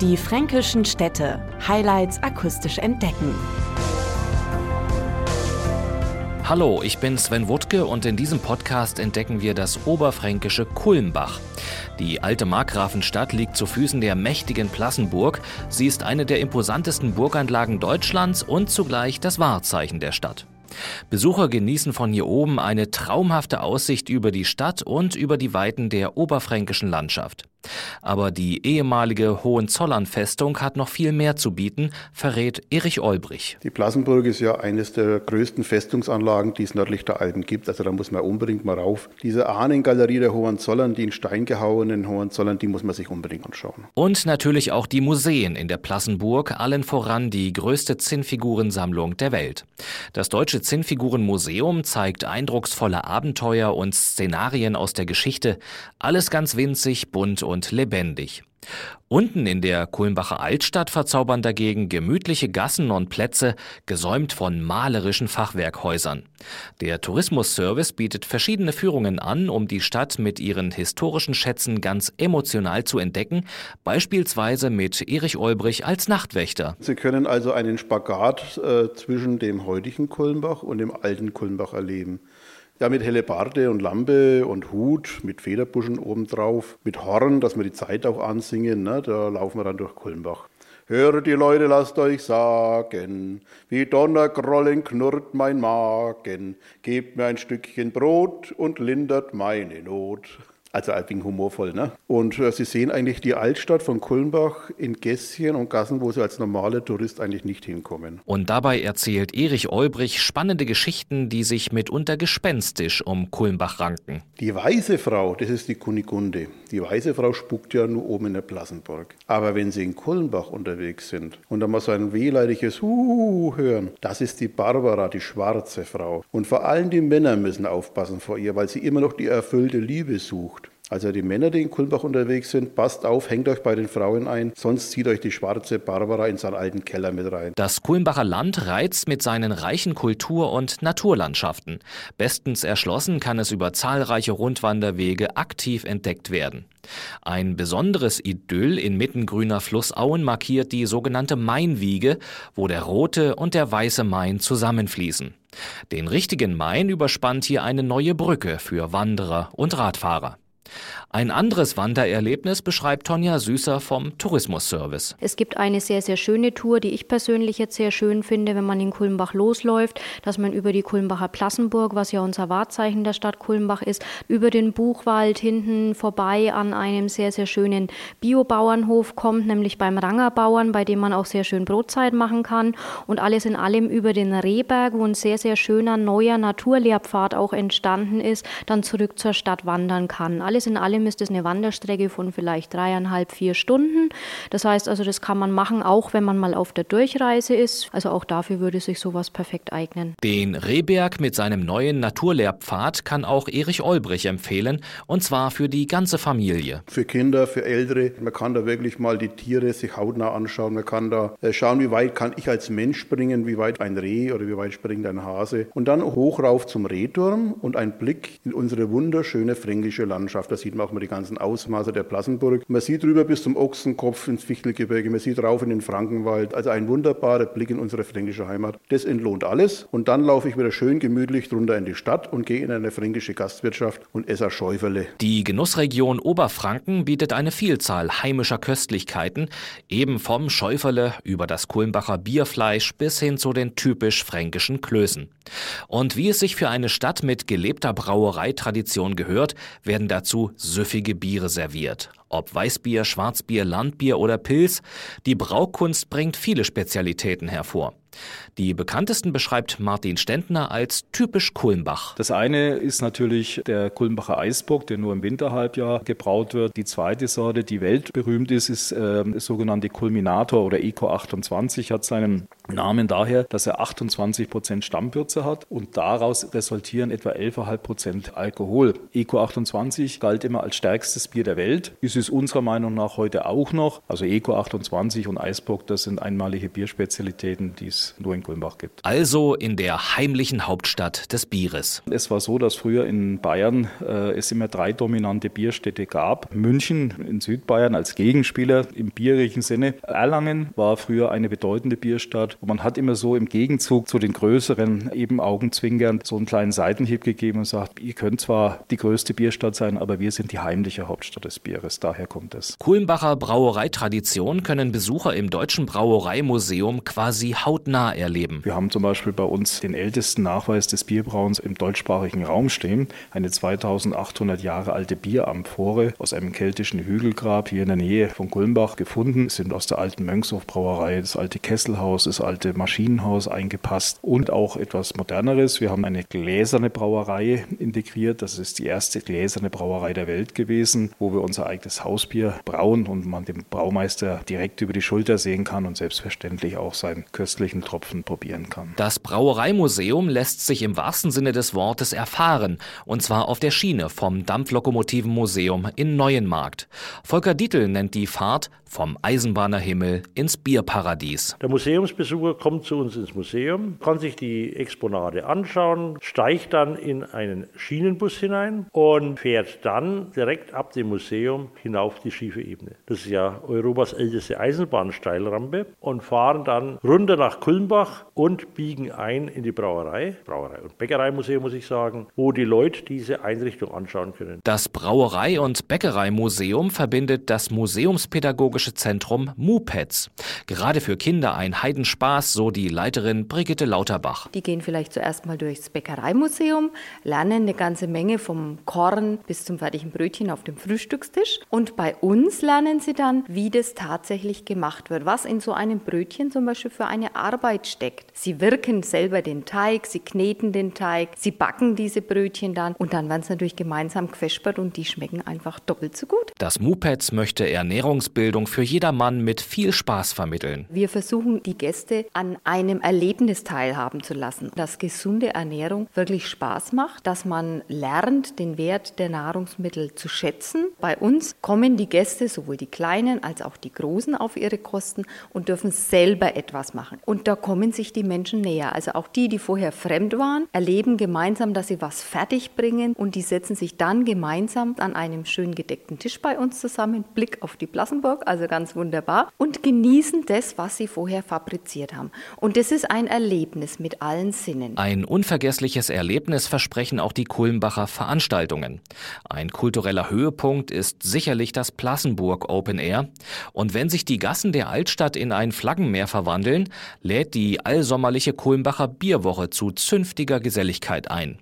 Die fränkischen Städte. Highlights akustisch entdecken. Hallo, ich bin Sven Wuttke und in diesem Podcast entdecken wir das oberfränkische Kulmbach. Die alte Markgrafenstadt liegt zu Füßen der mächtigen Plassenburg. Sie ist eine der imposantesten Burganlagen Deutschlands und zugleich das Wahrzeichen der Stadt. Besucher genießen von hier oben eine traumhafte Aussicht über die Stadt und über die Weiten der oberfränkischen Landschaft. Aber die ehemalige Hohenzollern-Festung hat noch viel mehr zu bieten, verrät Erich Olbrich. Die Plassenburg ist ja eines der größten Festungsanlagen, die es nördlich der Alpen gibt. Also da muss man unbedingt mal rauf. Diese Ahnengalerie der Hohenzollern, die in Stein gehauenen Hohenzollern, die muss man sich unbedingt anschauen. Und natürlich auch die Museen in der Plassenburg, allen voran die größte Zinnfigurensammlung der Welt. Das Deutsche Zinnfigurenmuseum zeigt eindrucksvolle Abenteuer und Szenarien aus der Geschichte. Alles ganz winzig, bunt und lebendig. Unten in der Kulmbacher Altstadt verzaubern dagegen gemütliche Gassen und Plätze, gesäumt von malerischen Fachwerkhäusern. Der Tourismusservice bietet verschiedene Führungen an, um die Stadt mit ihren historischen Schätzen ganz emotional zu entdecken, beispielsweise mit Erich Olbrich als Nachtwächter. Sie können also einen Spagat äh, zwischen dem heutigen Kulmbach und dem alten Kulmbach erleben. Ja, mit Hellebarde und Lampe und Hut, mit Federbuschen obendrauf, mit Horn, dass wir die Zeit auch ansingen. Ne? Da laufen wir dann durch Kulmbach. Hört die Leute, lasst euch sagen, wie Donnergrollen knurrt mein Magen. Gebt mir ein Stückchen Brot und lindert meine Not. Also ein wenig humorvoll, ne? Und äh, Sie sehen eigentlich die Altstadt von Kulmbach in Gässchen und Gassen, wo Sie als normaler Tourist eigentlich nicht hinkommen. Und dabei erzählt Erich Olbrich spannende Geschichten, die sich mitunter gespenstisch um Kulmbach ranken. Die weiße Frau, das ist die Kunigunde. Die weiße Frau spuckt ja nur oben in der Plassenburg. Aber wenn Sie in Kulmbach unterwegs sind und dann mal so ein wehleidiges Huhu hören, das ist die Barbara, die schwarze Frau. Und vor allem die Männer müssen aufpassen vor ihr, weil sie immer noch die erfüllte Liebe sucht. Also die Männer, die in Kulmbach unterwegs sind, passt auf, hängt euch bei den Frauen ein, sonst zieht euch die schwarze Barbara in seinen alten Keller mit rein. Das Kulmbacher Land reizt mit seinen reichen Kultur- und Naturlandschaften. Bestens erschlossen kann es über zahlreiche Rundwanderwege aktiv entdeckt werden. Ein besonderes Idyll inmitten grüner Flussauen markiert die sogenannte Mainwiege, wo der rote und der weiße Main zusammenfließen. Den richtigen Main überspannt hier eine neue Brücke für Wanderer und Radfahrer. Ein anderes Wandererlebnis beschreibt Tonja Süßer vom Tourismusservice. Es gibt eine sehr, sehr schöne Tour, die ich persönlich jetzt sehr schön finde, wenn man in Kulmbach losläuft, dass man über die Kulmbacher Plassenburg, was ja unser Wahrzeichen der Stadt Kulmbach ist, über den Buchwald hinten vorbei an einem sehr, sehr schönen Biobauernhof kommt, nämlich beim Rangerbauern, bei dem man auch sehr schön Brotzeit machen kann und alles in allem über den Rehberg, wo ein sehr, sehr schöner neuer Naturlehrpfad auch entstanden ist, dann zurück zur Stadt wandern kann. Alles in allem ist es eine Wanderstrecke von vielleicht dreieinhalb, vier Stunden. Das heißt also, das kann man machen, auch wenn man mal auf der Durchreise ist. Also auch dafür würde sich sowas perfekt eignen. Den Rehberg mit seinem neuen Naturlehrpfad kann auch Erich Olbrich empfehlen, und zwar für die ganze Familie. Für Kinder, für Ältere. Man kann da wirklich mal die Tiere sich hautnah anschauen. Man kann da äh, schauen, wie weit kann ich als Mensch springen, wie weit ein Reh oder wie weit springt ein Hase. Und dann hoch rauf zum Rehturm und ein Blick in unsere wunderschöne fränkische Landschaft. Da sieht man auch mal die ganzen Ausmaße der Plassenburg. Man sieht rüber bis zum Ochsenkopf ins Fichtelgebirge, man sieht rauf in den Frankenwald. Also ein wunderbarer Blick in unsere fränkische Heimat. Das entlohnt alles. Und dann laufe ich wieder schön gemütlich drunter in die Stadt und gehe in eine fränkische Gastwirtschaft und esse Schäuferle. Die Genussregion Oberfranken bietet eine Vielzahl heimischer Köstlichkeiten, eben vom Schäuferle über das Kulmbacher Bierfleisch bis hin zu den typisch fränkischen Klößen. Und wie es sich für eine Stadt mit gelebter Brauereitradition gehört, werden dazu süffige Biere serviert. Ob Weißbier, Schwarzbier, Landbier oder Pilz, die Braukunst bringt viele Spezialitäten hervor. Die bekanntesten beschreibt Martin Stendner als typisch Kulmbach. Das eine ist natürlich der Kulmbacher Eisbock, der nur im Winterhalbjahr gebraut wird. Die zweite Sorte, die weltberühmt ist, ist äh, das sogenannte Kulminator oder Eco 28, hat seinen Namen daher, dass er 28 Prozent Stammwürze hat und daraus resultieren etwa 11,5 Prozent Alkohol. Eco 28 galt immer als stärkstes Bier der Welt, ist es unserer Meinung nach heute auch noch. Also Eco 28 und Eisbock, das sind einmalige Bierspezialitäten, die es es nur in Kulmbach gibt. Also in der heimlichen Hauptstadt des Bieres. Es war so, dass früher in Bayern äh, es immer drei dominante Bierstädte gab. München in Südbayern als Gegenspieler im bierischen Sinne. Erlangen war früher eine bedeutende Bierstadt. Und man hat immer so im Gegenzug zu den größeren, eben Augenzwinkern, so einen kleinen Seitenhieb gegeben und sagt, ihr könnt zwar die größte Bierstadt sein, aber wir sind die heimliche Hauptstadt des Bieres. Daher kommt es. Kulmbacher Brauereitradition können Besucher im Deutschen Brauereimuseum quasi hautnah erleben. Wir haben zum Beispiel bei uns den ältesten Nachweis des Bierbrauens im deutschsprachigen Raum stehen. Eine 2800 Jahre alte Bieramphore aus einem keltischen Hügelgrab hier in der Nähe von Kulmbach gefunden. Sind aus der alten Mönchshof-Brauerei das alte Kesselhaus, das alte Maschinenhaus eingepasst und auch etwas moderneres. Wir haben eine gläserne Brauerei integriert. Das ist die erste gläserne Brauerei der Welt gewesen, wo wir unser eigenes Hausbier brauen und man dem Braumeister direkt über die Schulter sehen kann und selbstverständlich auch seinen köstlichen Tropfen probieren kann. Das Brauereimuseum lässt sich im wahrsten Sinne des Wortes erfahren, und zwar auf der Schiene vom Dampflokomotivenmuseum in Neuenmarkt. Volker Dietl nennt die Fahrt vom Eisenbahnerhimmel ins Bierparadies. Der Museumsbesucher kommt zu uns ins Museum, kann sich die Exponate anschauen, steigt dann in einen Schienenbus hinein und fährt dann direkt ab dem Museum hinauf die schiefe Ebene. Das ist ja Europas älteste Eisenbahnsteilrampe und fahren dann runter nach Kulmbach und biegen ein in die Brauerei, Brauerei und Bäckereimuseum muss ich sagen, wo die Leute diese Einrichtung anschauen können. Das Brauerei- und Bäckereimuseum verbindet das Museumspädagogische Zentrum MUPETS. Gerade für Kinder ein Heidenspaß, so die Leiterin Brigitte Lauterbach. Die gehen vielleicht zuerst mal durchs Bäckereimuseum, lernen eine ganze Menge vom Korn bis zum fertigen Brötchen auf dem Frühstückstisch und bei uns lernen sie dann, wie das tatsächlich gemacht wird, was in so einem Brötchen zum Beispiel für eine Arbeit steckt. Sie wirken selber den Teig, sie kneten den Teig, sie backen diese Brötchen dann und dann werden sie natürlich gemeinsam gefespert und die schmecken einfach doppelt so gut. Das MUPETS möchte Ernährungsbildung für jedermann mit viel Spaß vermitteln. Wir versuchen, die Gäste an einem Erlebnis teilhaben zu lassen, dass gesunde Ernährung wirklich Spaß macht, dass man lernt, den Wert der Nahrungsmittel zu schätzen. Bei uns kommen die Gäste, sowohl die Kleinen als auch die Großen, auf ihre Kosten und dürfen selber etwas machen. Und da kommen sich die Menschen näher. Also auch die, die vorher fremd waren, erleben gemeinsam, dass sie was fertig bringen und die setzen sich dann gemeinsam an einem schön gedeckten Tisch bei uns zusammen, Blick auf die Plassenburg, also ganz wunderbar, und genießen das, was sie vorher fabriziert haben. Und das ist ein Erlebnis mit allen Sinnen. Ein unvergessliches Erlebnis versprechen auch die Kulmbacher Veranstaltungen. Ein kultureller Höhepunkt ist sicherlich das Plassenburg Open Air. Und wenn sich die Gassen der Altstadt in ein Flaggenmeer verwandeln, lädt die allsommerliche Kulmbacher Bierwoche zu zünftiger Geselligkeit ein.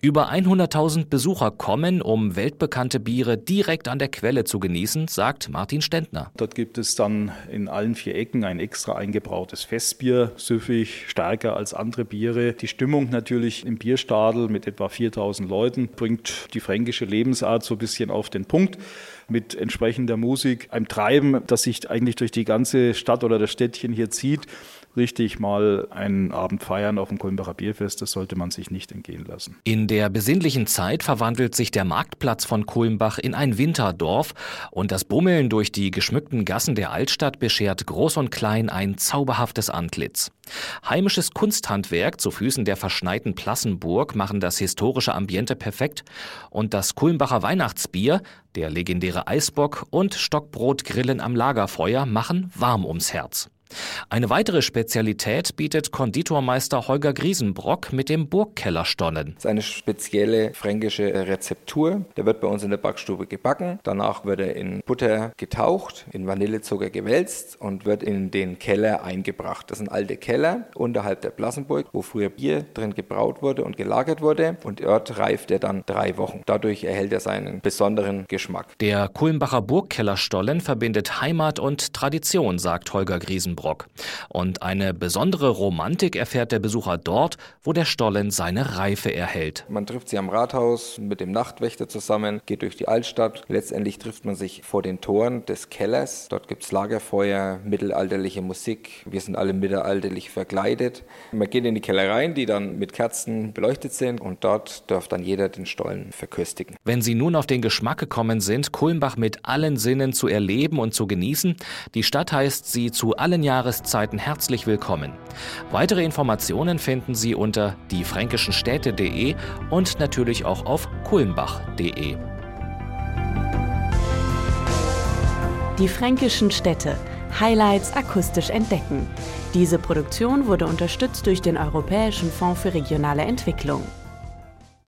Über 100.000 Besucher kommen, um weltbekannte Biere direkt an der Quelle zu genießen, sagt Martin Stendner. Dort gibt es dann in allen vier Ecken ein extra eingebrautes Festbier, süffig, stärker als andere Biere. Die Stimmung natürlich im Bierstadel mit etwa 4.000 Leuten bringt die fränkische Lebensart so ein bisschen auf den Punkt mit entsprechender Musik, einem Treiben, das sich eigentlich durch die ganze Stadt oder das Städtchen hier zieht richtig mal einen Abend feiern auf dem Kulmbacher Bierfest, das sollte man sich nicht entgehen lassen. In der besinnlichen Zeit verwandelt sich der Marktplatz von Kulmbach in ein Winterdorf und das Bummeln durch die geschmückten Gassen der Altstadt beschert Groß und Klein ein zauberhaftes Antlitz. Heimisches Kunsthandwerk zu Füßen der verschneiten Plassenburg machen das historische Ambiente perfekt und das Kulmbacher Weihnachtsbier, der legendäre Eisbock und Stockbrotgrillen am Lagerfeuer machen warm ums Herz. Eine weitere Spezialität bietet Konditormeister Holger Griesenbrock mit dem Burgkellerstonnen. Das ist eine spezielle fränkische Rezeptur. Der wird bei uns in der Backstube gebacken. Danach wird er in Butter getaucht, in Vanillezucker gewälzt und wird in den Keller eingebracht. Das sind alte Keller unterhalb der Plassenburg, wo früher Bier drin gebraut wurde und gelagert wurde. Und dort reift er dann drei Wochen. Dadurch erhält er seinen besonderen Geschmack. Der Kulmbacher Burgkellerstollen verbindet Heimat und Tradition, sagt Holger Griesenbrock. Osnabrück. Und eine besondere Romantik erfährt der Besucher dort, wo der Stollen seine Reife erhält. Man trifft sie am Rathaus mit dem Nachtwächter zusammen, geht durch die Altstadt. Letztendlich trifft man sich vor den Toren des Kellers. Dort gibt es Lagerfeuer, mittelalterliche Musik. Wir sind alle mittelalterlich verkleidet. Man geht in die Kellereien, die dann mit Kerzen beleuchtet sind und dort darf dann jeder den Stollen verköstigen. Wenn Sie nun auf den Geschmack gekommen sind, Kulmbach mit allen Sinnen zu erleben und zu genießen, die Stadt heißt Sie zu allen Jahreszeiten herzlich willkommen. Weitere Informationen finden Sie unter diefränkischenstädte.de und natürlich auch auf kulmbach.de. Die fränkischen Städte. Highlights akustisch entdecken. Diese Produktion wurde unterstützt durch den Europäischen Fonds für regionale Entwicklung.